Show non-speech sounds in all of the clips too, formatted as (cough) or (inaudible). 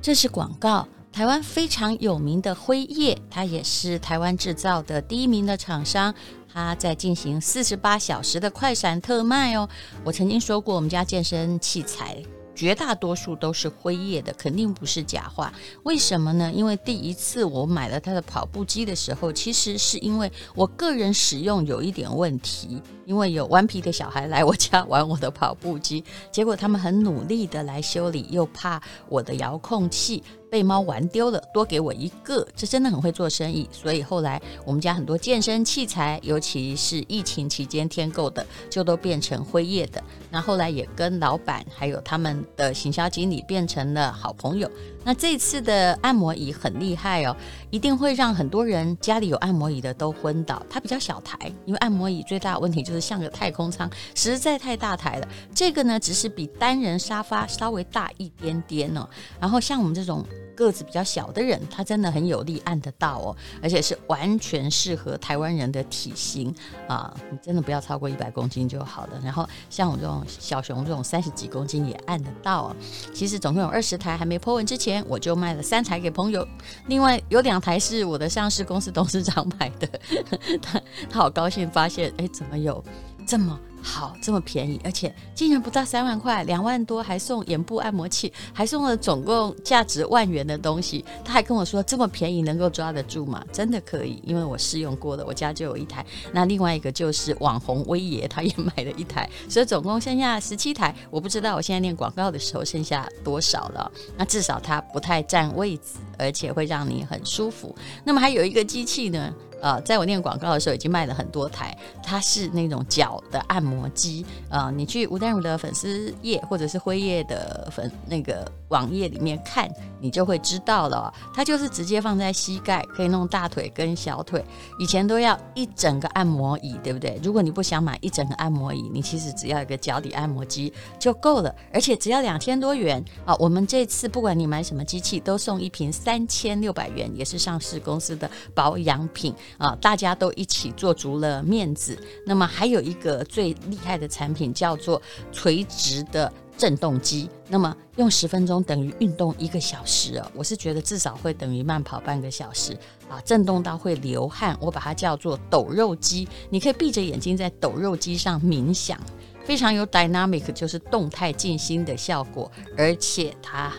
这是广告。台湾非常有名的辉夜，它也是台湾制造的第一名的厂商，它在进行四十八小时的快闪特卖哦。我曾经说过，我们家健身器材。绝大多数都是灰叶的，肯定不是假话。为什么呢？因为第一次我买了它的跑步机的时候，其实是因为我个人使用有一点问题，因为有顽皮的小孩来我家玩我的跑步机，结果他们很努力的来修理，又怕我的遥控器被猫玩丢了，多给我一个，这真的很会做生意。所以后来我们家很多健身器材，尤其是疫情期间添购的，就都变成辉夜的。那后来也跟老板还有他们的行销经理变成了好朋友。那这次的按摩椅很厉害哦，一定会让很多人家里有按摩椅的都昏倒。它比较小台，因为按摩椅最大的问题就是像个太空舱，实在太大台了。这个呢，只是比单人沙发稍微大一点点哦。然后像我们这种。个子比较小的人，他真的很有力按得到哦，而且是完全适合台湾人的体型啊！你真的不要超过一百公斤就好了。然后像我这种小熊这种三十几公斤也按得到哦。其实总共有二十台，还没 po 文之前，我就卖了三台给朋友。另外有两台是我的上市公司董事长买的，(laughs) 他他好高兴发现，哎，怎么有这么。好，这么便宜，而且竟然不到三万块，两万多还送眼部按摩器，还送了总共价值万元的东西。他还跟我说，这么便宜能够抓得住吗？真的可以，因为我试用过了，我家就有一台。那另外一个就是网红威爷，他也买了一台，所以总共剩下十七台。我不知道我现在念广告的时候剩下多少了。那至少它不太占位置，而且会让你很舒服。那么还有一个机器呢？呃，在我念广告的时候，已经卖了很多台。它是那种脚的按摩机，呃，你去吴淡如的粉丝页或者是辉夜的粉那个网页里面看，你就会知道了。它就是直接放在膝盖，可以弄大腿跟小腿。以前都要一整个按摩椅，对不对？如果你不想买一整个按摩椅，你其实只要一个脚底按摩机就够了，而且只要两千多元啊。我们这次不管你买什么机器，都送一瓶三千六百元，也是上市公司的保养品。啊，大家都一起做足了面子。那么还有一个最厉害的产品叫做垂直的振动机。那么用十分钟等于运动一个小时哦，我是觉得至少会等于慢跑半个小时啊，震动到会流汗。我把它叫做抖肉机，你可以闭着眼睛在抖肉机上冥想，非常有 dynamic，就是动态静心的效果，而且它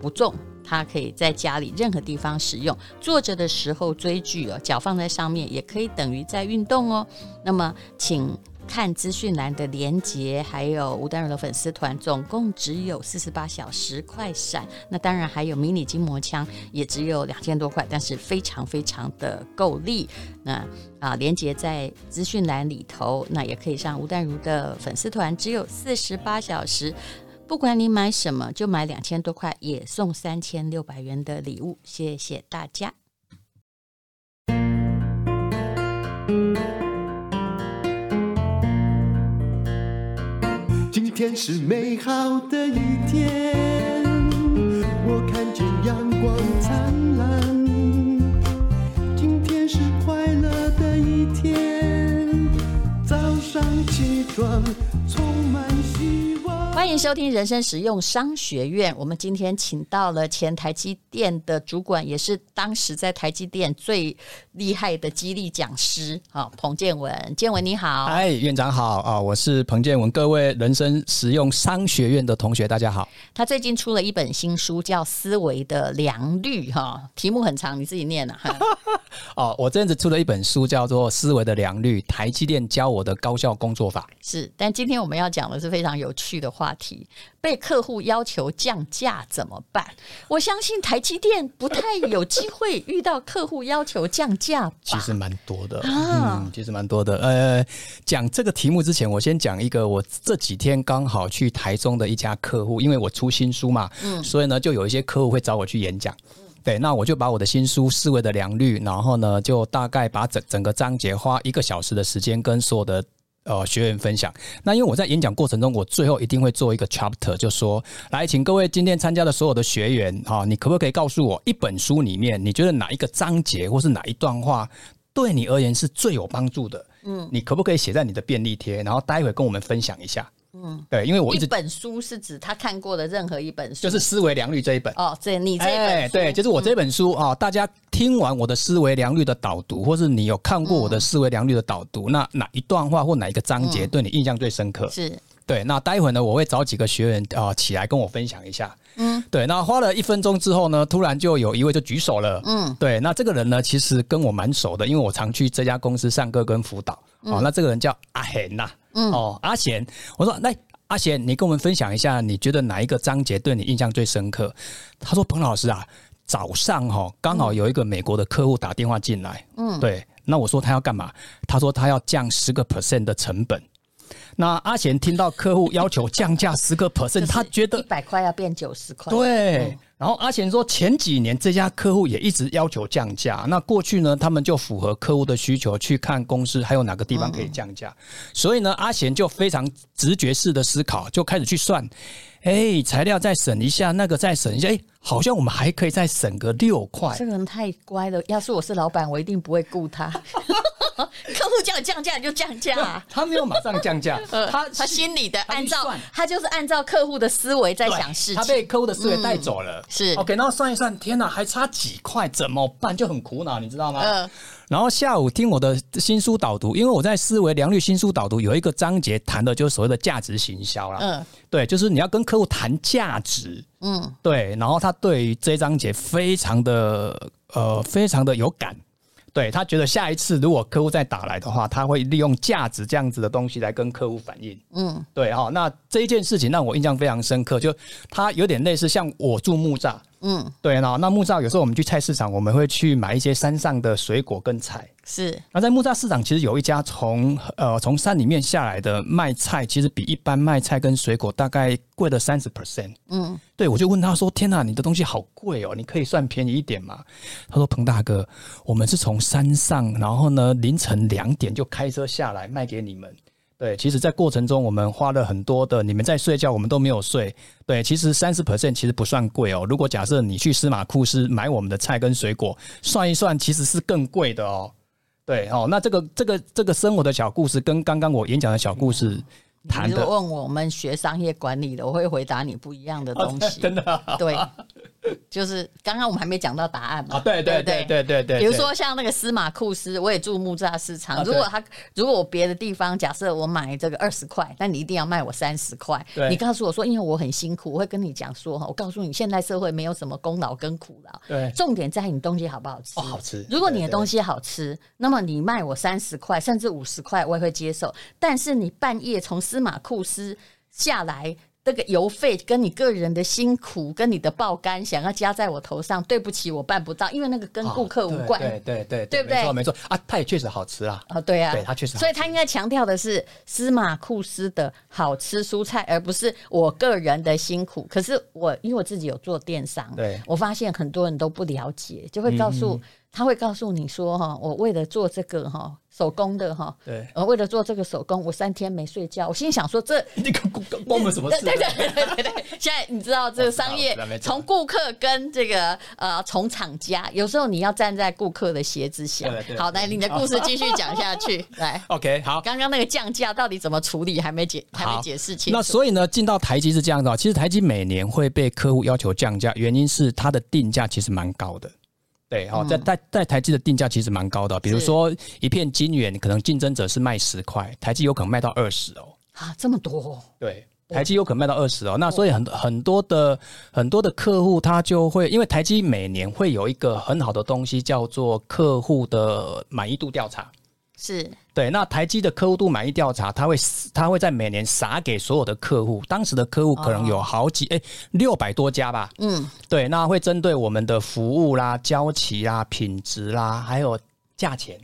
不重。它可以在家里任何地方使用，坐着的时候追剧哦，脚放在上面也可以等于在运动哦。那么，请看资讯栏的连结，还有吴淡如的粉丝团，总共只有四十八小时快闪。那当然还有迷你筋膜枪，也只有两千多块，但是非常非常的够力。那啊，连结在资讯栏里头，那也可以上吴淡如的粉丝团，只有四十八小时。不管你买什么，就买两千多块，也送三千六百元的礼物。谢谢大家。今天是美好的一天，我看见阳光灿烂。今天是快乐的一天，早上起床充满希望。欢迎收听人生实用商学院。我们今天请到了前台积电的主管，也是当时在台积电最厉害的激励讲师啊，彭建文。建文你好，嗨，院长好啊，我是彭建文。各位人生实用商学院的同学，大家好。他最近出了一本新书，叫《思维的良率》哈，题目很长，你自己念啊。(laughs) 哦，我这阵子出了一本书，叫做《思维的良率：台积电教我的高效工作法》。是，但今天我们要讲的是非常有趣的话。题被客户要求降价怎么办？(laughs) 我相信台积电不太有机会遇到客户要求降价。其实蛮多的啊，嗯，其实蛮多的。呃，讲这个题目之前，我先讲一个，我这几天刚好去台中的一家客户，因为我出新书嘛，嗯，所以呢，就有一些客户会找我去演讲。对，那我就把我的新书《思维的良率》，然后呢，就大概把整整个章节花一个小时的时间跟所有的。呃，学员分享。那因为我在演讲过程中，我最后一定会做一个 chapter，就说来，请各位今天参加的所有的学员，哈，你可不可以告诉我一本书里面，你觉得哪一个章节或是哪一段话对你而言是最有帮助的？嗯，你可不可以写在你的便利贴，然后待会跟我们分享一下？嗯，对，因为我一直一本书是指他看过的任何一本书，就是思维良率这一本哦，这你这一本、哎，对，就是我这本书啊、嗯哦。大家听完我的思维良率的导读，或是你有看过我的思维良率的导读，嗯、那哪一段话或哪一个章节对你印象最深刻？是、嗯、对。那待会呢，我会找几个学员啊、呃、起来跟我分享一下。嗯，对。那花了一分钟之后呢，突然就有一位就举手了。嗯，对。那这个人呢，其实跟我蛮熟的，因为我常去这家公司上课跟辅导。哦，那这个人叫阿贤呐。嗯，哦，阿贤，我说来。阿贤，你跟我们分享一下，你觉得哪一个章节对你印象最深刻？他说：“彭老师啊，早上哈刚好有一个美国的客户打电话进来，嗯，对，那我说他要干嘛？他说他要降十个 percent 的成本。那阿贤听到客户要求降价十个 percent，他觉得一百块要变九十块，对。嗯”然后阿贤说，前几年这家客户也一直要求降价。那过去呢，他们就符合客户的需求去看公司还有哪个地方可以降价。所以呢，阿贤就非常直觉式的思考，就开始去算。哎，材料再省一下，那个再省一下，哎，好像我们还可以再省个六块。这个人太乖了，要是我是老板，我一定不会雇他。(laughs) 客户叫降价你就降价，啊，他没有马上降价，(laughs) 他他心里的按照他，他就是按照客户的思维在想事情，他被客户的思维带走了。嗯、是 OK，然后算一算，天哪，还差几块，怎么办？就很苦恼，你知道吗？嗯。然后下午听我的新书导读，因为我在思维良率新书导读有一个章节谈的就是所谓的价值行销啦。嗯，对，就是你要跟客户谈价值。嗯，对。然后他对于这章节非常的呃非常的有感，对，他觉得下一次如果客户再打来的话，他会利用价值这样子的东西来跟客户反映。嗯，对哈。那这一件事情让我印象非常深刻，就他有点类似像我住木栅。嗯，对，那那木栅有时候我们去菜市场，我们会去买一些山上的水果跟菜。是，那在木栅市场其实有一家从呃从山里面下来的卖菜，其实比一般卖菜跟水果大概贵了三十 percent。嗯，对，我就问他说：“天哪，你的东西好贵哦，你可以算便宜一点吗？”他说：“彭大哥，我们是从山上，然后呢凌晨两点就开车下来卖给你们。”对，其实，在过程中我们花了很多的，你们在睡觉，我们都没有睡。对，其实三十 percent 其实不算贵哦。如果假设你去司马库斯买我们的菜跟水果，算一算，其实是更贵的哦。对，哦，那这个这个这个生活的小故事，跟刚刚我演讲的小故事谈的，你问我们学商业管理的，我会回答你不一样的东西。真的，啊，对。就是刚刚我们还没讲到答案嘛？啊，对对对对对对。比如说像那个司马库斯，我也住木栅市场。如果他如果我别的地方，假设我买这个二十块，那你一定要卖我三十块。你告诉我说，因为我很辛苦，我会跟你讲说哈，我告诉你，现代社会没有什么功劳跟苦劳。对。重点在你东西好不好吃？好吃。如果你的东西好吃，那么你卖我三十块，甚至五十块，我也会接受。但是你半夜从司马库斯下来。这个邮费跟你个人的辛苦，跟你的爆肝，想要加在我头上，对不起，我办不到，因为那个跟顾客无关。对对对，对不对？没错没错啊，它也确实好吃啊。啊，对啊，对它确实好吃。所以他应该强调的是司马库斯的好吃蔬菜，而不是我个人的辛苦。可是我因为我自己有做电商，对，我发现很多人都不了解，就会告诉、嗯、他会告诉你说哈，我为了做这个哈。手工的哈，对，我，为了做这个手工，我三天没睡觉。我心里想说，这 (laughs) 你关关我们什么事？对对对对对。现在你知道 (laughs) 这个商业，从顾客跟这个呃，从厂家，有时候你要站在顾客的鞋子想。好，来，你的故事继续讲下去。(laughs) 来，OK，好。刚刚那个降价到底怎么处理？还没解，还没解释清楚。那所以呢，进到台积是这样的。其实台积每年会被客户要求降价，原因是它的定价其实蛮高的。对，好，在在在台积的定价其实蛮高的，比如说一片晶圆，可能竞争者是卖十块，台积有可能卖到二十哦。啊，这么多？对，台积有可能卖到二十哦。那所以很很多的很多的客户他就会，因为台积每年会有一个很好的东西叫做客户的满意度调查。是。对，那台积的客户度满意调查，他会他会在每年撒给所有的客户，当时的客户可能有好几哎六百多家吧，嗯，对，那会针对我们的服务啦、交期啦、品质啦，还有价钱，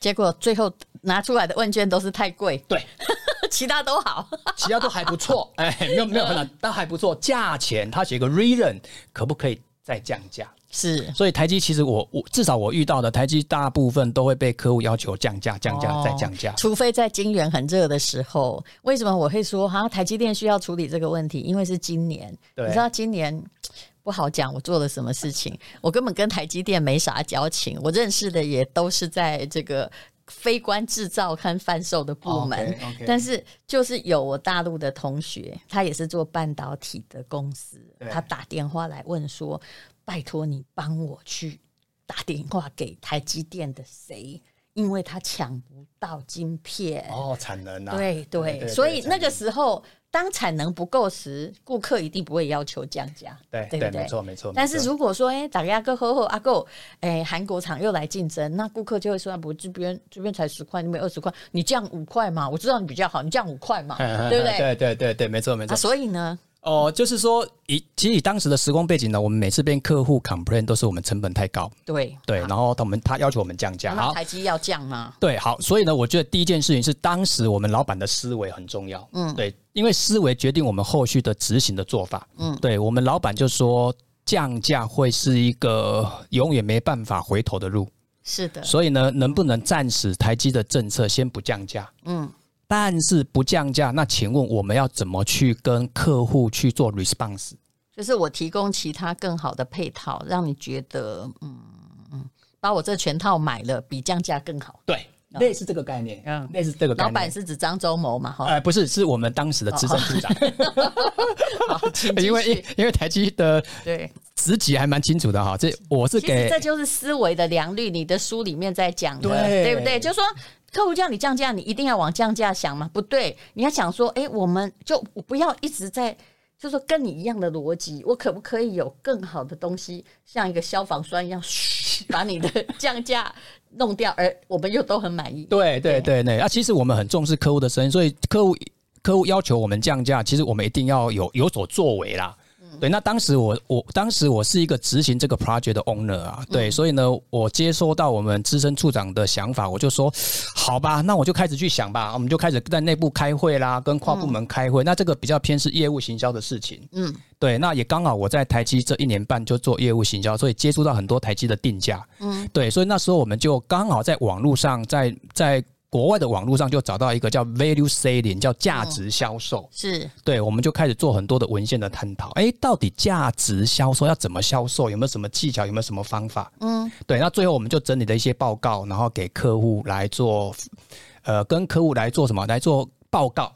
结果最后拿出来的问卷都是太贵，对，(laughs) 其他都好，(laughs) 其他都还不错，哎，没有没有很难，但还不错，价钱他写个 reason 可不可以再降价？是，所以台积其实我我至少我遇到的台积大部分都会被客户要求降价、降价再降价，除非在晶圆很热的时候。为什么我会说哈台积电需要处理这个问题？因为是今年，你知道今年不好讲我做了什么事情，我根本跟台积电没啥交情，我认识的也都是在这个非关制造和贩售的部门，oh, okay, okay. 但是就是有我大陆的同学，他也是做半导体的公司，他打电话来问说：“拜托你帮我去打电话给台积电的谁？”因为他抢不到晶片哦，产能啊，对对，所以那个时候当产能不够时，顾客一定不会要求降价，对对，对对，没错没错。但是如果说哎，打压个后后阿够，哎，韩国厂又来竞争，那顾客就会说不，这边这边才十块，那边二十块，你降五块嘛？我知道你比较好，你降五块嘛，(laughs) 对不对？对对对对，没错没错。所以呢？哦，就是说，以其实以当时的时空背景呢，我们每次跟客户 complain 都是我们成本太高，对对，然后他们他要求我们降价，好，台积要降吗？对，好，所以呢，我觉得第一件事情是当时我们老板的思维很重要，嗯，对，因为思维决定我们后续的执行的做法，嗯，对，我们老板就说降价会是一个永远没办法回头的路，是的，所以呢，能不能暂时台积的政策先不降价？嗯。但是不降价，那请问我们要怎么去跟客户去做 response？就是我提供其他更好的配套，让你觉得，嗯嗯，把我这全套买了比降价更好。对，类似这个概念，嗯，类似这个概念。老板是指张忠谋嘛？哈，哎，不是，是我们当时的资深部长。(laughs) 好，因为因为台积的对职级还蛮清楚的哈，这我是给，这就是思维的良率。你的书里面在讲的，对，对不对？就是说。客户叫你降价，你一定要往降价想吗？不对，你要想说，哎、我们就不要一直在，就说跟你一样的逻辑，我可不可以有更好的东西，像一个消防栓一样，把你的降价弄掉，而我们又都很满意。(laughs) 对对对对，啊，其实我们很重视客户的声音，所以客户客户要求我们降价，其实我们一定要有有所作为啦。对，那当时我我当时我是一个执行这个 project 的 owner 啊，对，所以呢，我接收到我们资深处长的想法，我就说，好吧，那我就开始去想吧，我们就开始在内部开会啦，跟跨部门开会，那这个比较偏是业务行销的事情，嗯，对，那也刚好我在台积这一年半就做业务行销，所以接触到很多台积的定价，嗯，对，所以那时候我们就刚好在网络上，在在。国外的网络上就找到一个叫 value selling，叫价值销售，嗯、是对，我们就开始做很多的文献的探讨。哎，到底价值销售要怎么销售？有没有什么技巧？有没有什么方法？嗯，对。那最后我们就整理了一些报告，然后给客户来做，呃，跟客户来做什么？来做报告。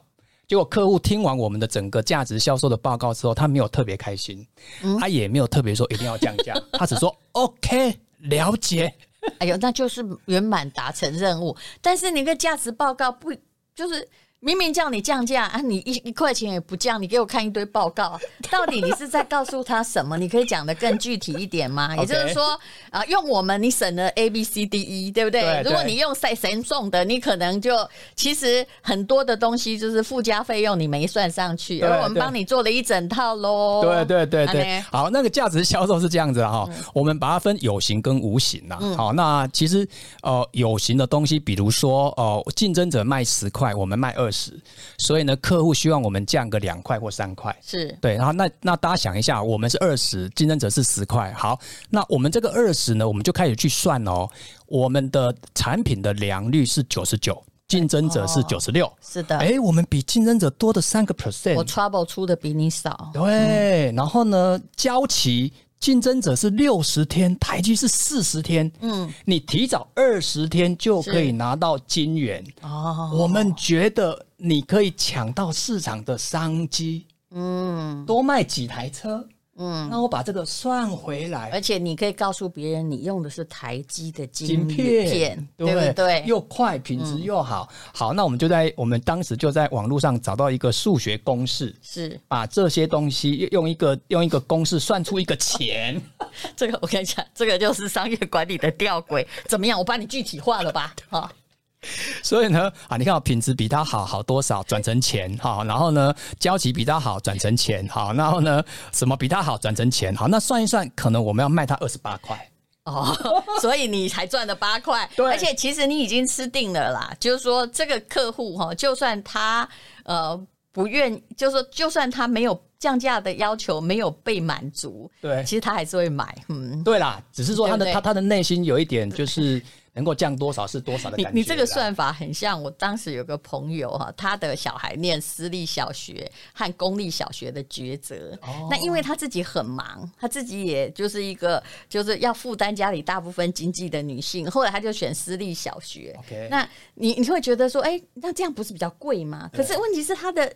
结果客户听完我们的整个价值销售的报告之后，他没有特别开心，嗯、他也没有特别说一定要降价，他只说 OK，了解。哎呦，那就是圆满达成任务。但是你个价值报告不就是？明明叫你降价啊，你一一块钱也不降，你给我看一堆报告，(laughs) 到底你是在告诉他什么？你可以讲的更具体一点吗？也就是说啊，用我们你省了 A B C D E，对不对？对对，如果你用谁神送的，你可能就其实很多的东西就是附加费用你没算上去，而我们帮你做了一整套喽。对对对对，好，那个价值销售是这样子哈，嗯、我们把它分有形跟无形呐。好，那其实呃有形的东西，比如说呃竞争者卖十块，我们卖二。二十，所以呢，客户希望我们降个两块或三块，是。对。然后那那大家想一下，我们是二十，竞争者是十块，好，那我们这个二十呢，我们就开始去算哦，我们的产品的良率是九十九，竞争者是九十六，是的，哎，我们比竞争者多的三个 percent，我 trouble 出的比你少，对，嗯、然后呢，交期。竞争者是六十天，台积是四十天。嗯，你提早二十天就可以拿到金元。哦，我们觉得你可以抢到市场的商机。嗯，多卖几台车。嗯，那我把这个算回来，而且你可以告诉别人，你用的是台积的晶片，对不对？又快，品质又好。好，那我们就在我们当时就在网络上找到一个数学公式，是把这些东西用一个用一个公式算出一个钱。(laughs) 这个我跟你讲，这个就是商业管理的吊诡。怎么样？我把你具体化了吧？好。(laughs) 所以呢，啊，你看，品质比他好好多少，转成钱，哈，然后呢，交期比他好，转成钱，好，然后呢，什么比他好，转成钱，好，那算一算，可能我们要卖他二十八块。哦，(laughs) 所以你才赚了八块，对，而且其实你已经吃定了啦，就是说这个客户哈，就算他呃不愿，就是说就算他没有降价的要求没有被满足，对，其实他还是会买，嗯，对啦，只是说他的他他的内心有一点就是。能够降多少是多少的感觉。你你这个算法很像我当时有个朋友哈，他的小孩念私立小学和公立小学的抉择。哦、那因为他自己很忙，他自己也就是一个就是要负担家里大部分经济的女性，后来他就选私立小学。Okay 那你你会觉得说，哎、欸，那这样不是比较贵吗？可是问题是他的。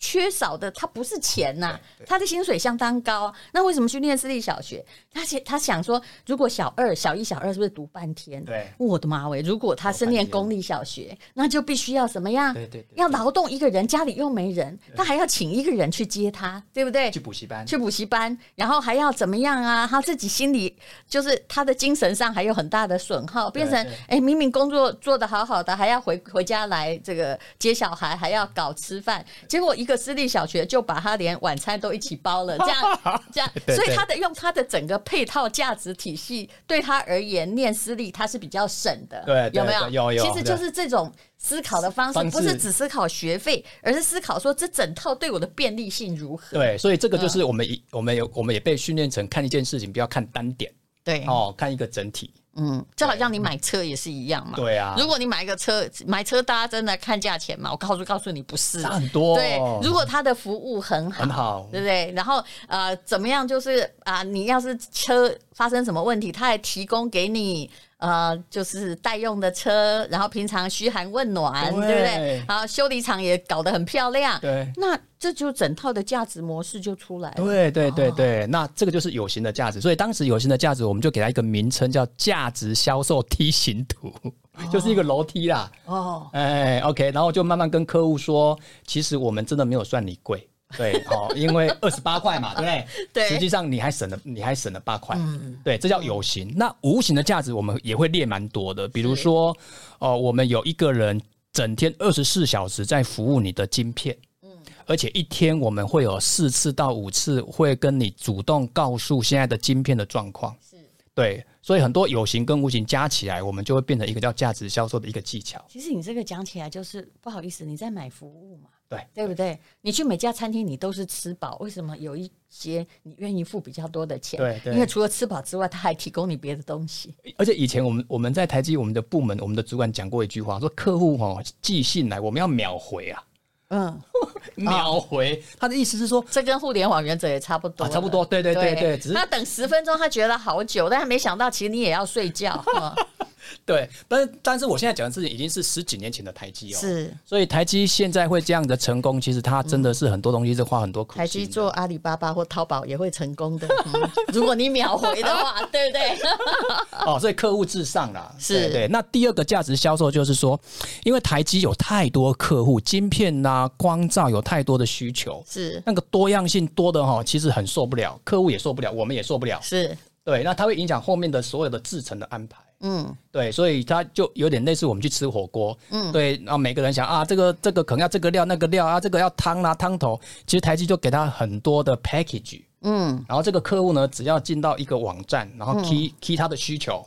缺少的他不是钱呐、啊，他的薪水相当高。那为什么去念私立小学？他想他想说，如果小二、小一、小二是不是读半天？对，我的妈喂！如果他是念公立小学，那就必须要怎么样？对对对，要劳动一个人，家里又没人，他还要请一个人去接他，对不对？去补习班，去补习班，然后还要怎么样啊？他自己心里就是他的精神上还有很大的损耗，变成哎，明明工作做得好好的，还要回回家来这个接小孩，还要搞吃饭，结果一。一个私立小学就把他连晚餐都一起包了，这样这样，(laughs) 所以他的用他的整个配套价值体系对他而言，念私立他是比较省的，对，有没有？有有，其实就是这种思考的方式，不是只思考学费，而是思考说这整套对我的便利性如何。对，所以这个就是我们一我们有我们也被训练成看一件事情不要看单点，对哦，看一个整体。嗯，就好像你买车也是一样嘛。对啊，如果你买一个车，买车大家真的看价钱嘛？我告诉告诉你，不是很多。对，如果他的服务很好，很好，对不对？然后呃，怎么样？就是啊，你要是车发生什么问题，他还提供给你。呃，就是代用的车，然后平常嘘寒问暖，对，对不对？然后修理厂也搞得很漂亮，对。那这就整套的价值模式就出来了。对对对对，哦、那这个就是有形的价值。所以当时有形的价值，我们就给它一个名称叫价值销售梯形图，哦、就是一个楼梯啦。哦，哎，OK，然后就慢慢跟客户说，其实我们真的没有算你贵。对，哦，因为二十八块嘛，对不对？(laughs) 对，实际上你还省了，你还省了八块。嗯，对，这叫有形。那无形的价值，我们也会列蛮多的。比如说，哦、呃，我们有一个人整天二十四小时在服务你的晶片，嗯，而且一天我们会有四次到五次会跟你主动告诉现在的晶片的状况。是，对，所以很多有形跟无形加起来，我们就会变成一个叫价值销售的一个技巧。其实你这个讲起来就是不好意思，你在买服务嘛。对，对不对？你去每家餐厅，你都是吃饱，为什么有一些你愿意付比较多的钱？对，对，因为除了吃饱之外，他还提供你别的东西。而且以前我们我们在台积，我们的部门，我们的主管讲过一句话，说客户哦寄信来，我们要秒回啊。嗯，(laughs) 秒回，他的意思是说，这跟互联网原则也差不多，差不多。对对对对，只是他等十分钟，他觉得好久，但他没想到，其实你也要睡觉。(laughs) (laughs) 对，但是但是我现在讲的事情已经是十几年前的台积哦，是，所以台积现在会这样的成功，其实它真的是很多东西是花很多。台积做阿里巴巴或淘宝也会成功的，(laughs) 嗯、如果你秒回的话，对不对？(laughs) 哦，所以客户至上啦，是对，对。那第二个价值销售就是说，因为台积有太多客户，晶片呐、啊、光照有太多的需求，是那个多样性多的哈，其实很受不了，客户也受不了，我们也受不了，是对。那它会影响后面的所有的制程的安排。嗯，对，所以它就有点类似我们去吃火锅，嗯，对，然后每个人想啊，这个这个可能要这个料那个料啊，这个要汤啦汤头，其实台积就给他很多的 package，嗯，然后这个客户呢，只要进到一个网站，然后 key、嗯、key 他的需求，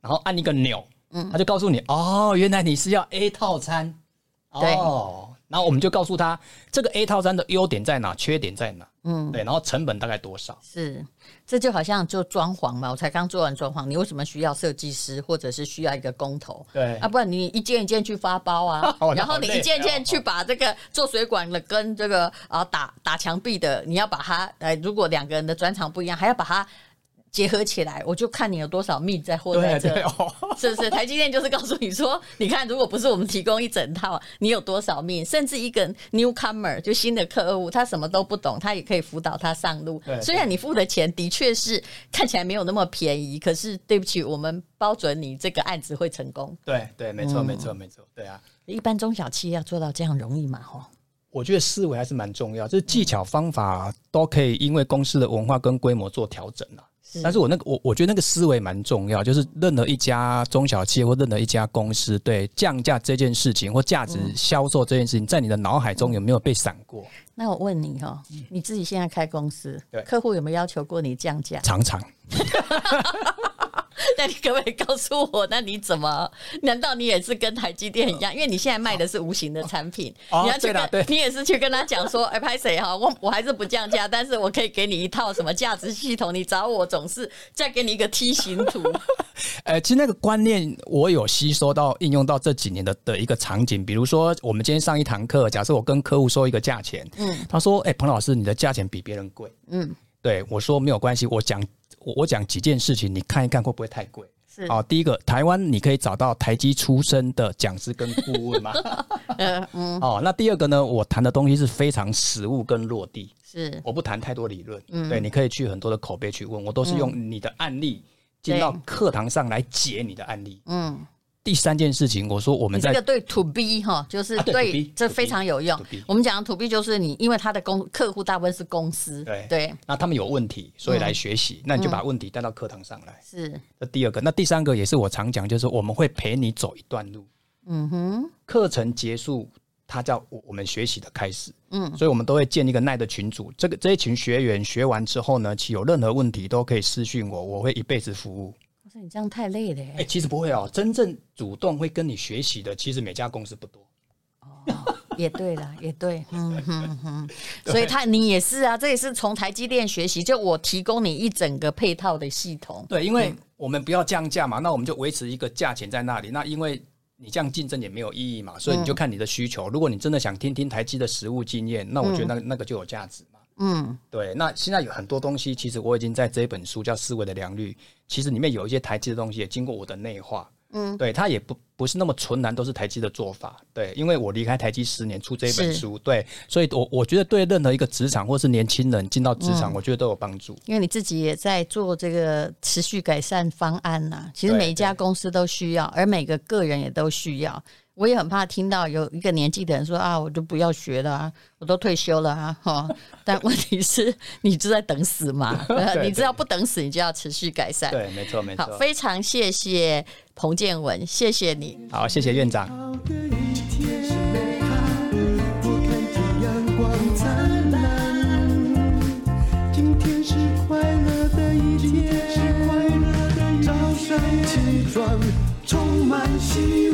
然后按一个钮，嗯，他就告诉你，哦，原来你是要 A 套餐，对。哦。然后我们就告诉他这个 A 套餐的优点在哪，缺点在哪，嗯，对，然后成本大概多少？是，这就好像做装潢嘛，我才刚做完装潢，你为什么需要设计师，或者是需要一个工头？对，啊，不然你一件一件去发包啊，(laughs) 然后你一件一件去把这个做水管的跟这个啊打打墙壁的，你要把它，呃，如果两个人的专长不一样，还要把它。结合起来，我就看你有多少命在货在这，对对哦、是不是？台积电就是告诉你说，你看，如果不是我们提供一整套，你有多少命？甚至一个 newcomer 就新的客户，他什么都不懂，他也可以辅导他上路。虽然你付的钱的确是看起来没有那么便宜，可是对不起，我们包准你这个案子会成功。对对，没错、嗯、没错没错，对啊。一般中小企业要做到这样容易吗？哈，我觉得思维还是蛮重要，就是技巧方法都可以因为公司的文化跟规模做调整了。但是我那个我我觉得那个思维蛮重要，就是任何一家中小企业或任何一家公司，对降价这件事情或价值销售这件事情，在你的脑海中有没有被闪过？那我问你哈，你自己现在开公司，客户有没有要求过你降价？常常。(laughs) 那你可不可以告诉我，那你怎么？难道你也是跟台积电一样？因为你现在卖的是无形的产品，哦、你要去跟，对，你也是去跟他讲说，哎，拍谁哈？我我还是不降价，但是我可以给你一套什么价值系统，你找我总是再给你一个梯形图。(laughs) 呃，其实那个观念我有吸收到，应用到这几年的的一个场景，比如说我们今天上一堂课，假设我跟客户说一个价钱，嗯，他说，哎，彭老师，你的价钱比别人贵，嗯，对我说没有关系，我讲我我讲几件事情，你看一看会不会太贵？是啊，第一个，台湾你可以找到台积出身的讲师跟顾问吗？嗯 (laughs) 嗯。哦，那第二个呢，我谈的东西是非常实务跟落地，是我不谈太多理论，嗯，对，你可以去很多的口碑去问，我都是用你的案例。进到课堂上来解你的案例。嗯，第三件事情，我说我们在这个对 to B 哈，就是对，这非常有用。我们讲 to B 就是你，因为他的公客户大部分是公司，对对，那他们有问题，所以来学习，那你就把问题带到课堂上来。是，这第二个，那第三个也是我常讲，就是我们会陪你走一段路。嗯哼，课程结束。它叫我我们学习的开始，嗯，所以我们都会建一个耐的群组。这个这一群学员学完之后呢，其有任何问题都可以私讯我，我会一辈子服务。我说你这样太累了耶。哎，其实不会哦，真正主动会跟你学习的，其实每家公司不多。哦，也对了，(laughs) 也对，嗯哼哼。所以他你也是啊，这也是从台积电学习，就我提供你一整个配套的系统。对，因为我们不要降价嘛，那我们就维持一个价钱在那里。那因为你这样竞争也没有意义嘛，所以你就看你的需求。嗯、如果你真的想听听台积的实物经验，那我觉得那那个就有价值嘛。嗯，对。那现在有很多东西，其实我已经在这一本书叫《思维的良率》，其实里面有一些台积的东西也经过我的内化。嗯，对，它也不不是那么纯然都是台积的做法，对，因为我离开台积十年出这一本书，是对，所以我我觉得对任何一个职场或是年轻人进到职场，嗯、我觉得都有帮助。因为你自己也在做这个持续改善方案呐、啊，其实每一家公司都需要，而每个个人也都需要。我也很怕听到有一个年纪的人说啊，我就不要学了啊，我都退休了啊，哈。但问题是，你就在等死嘛？(laughs) 对对对，你知道不等死，你就要持续改善。对，没错，没错。好，非常谢谢彭建文，谢谢你。好，谢谢院长。今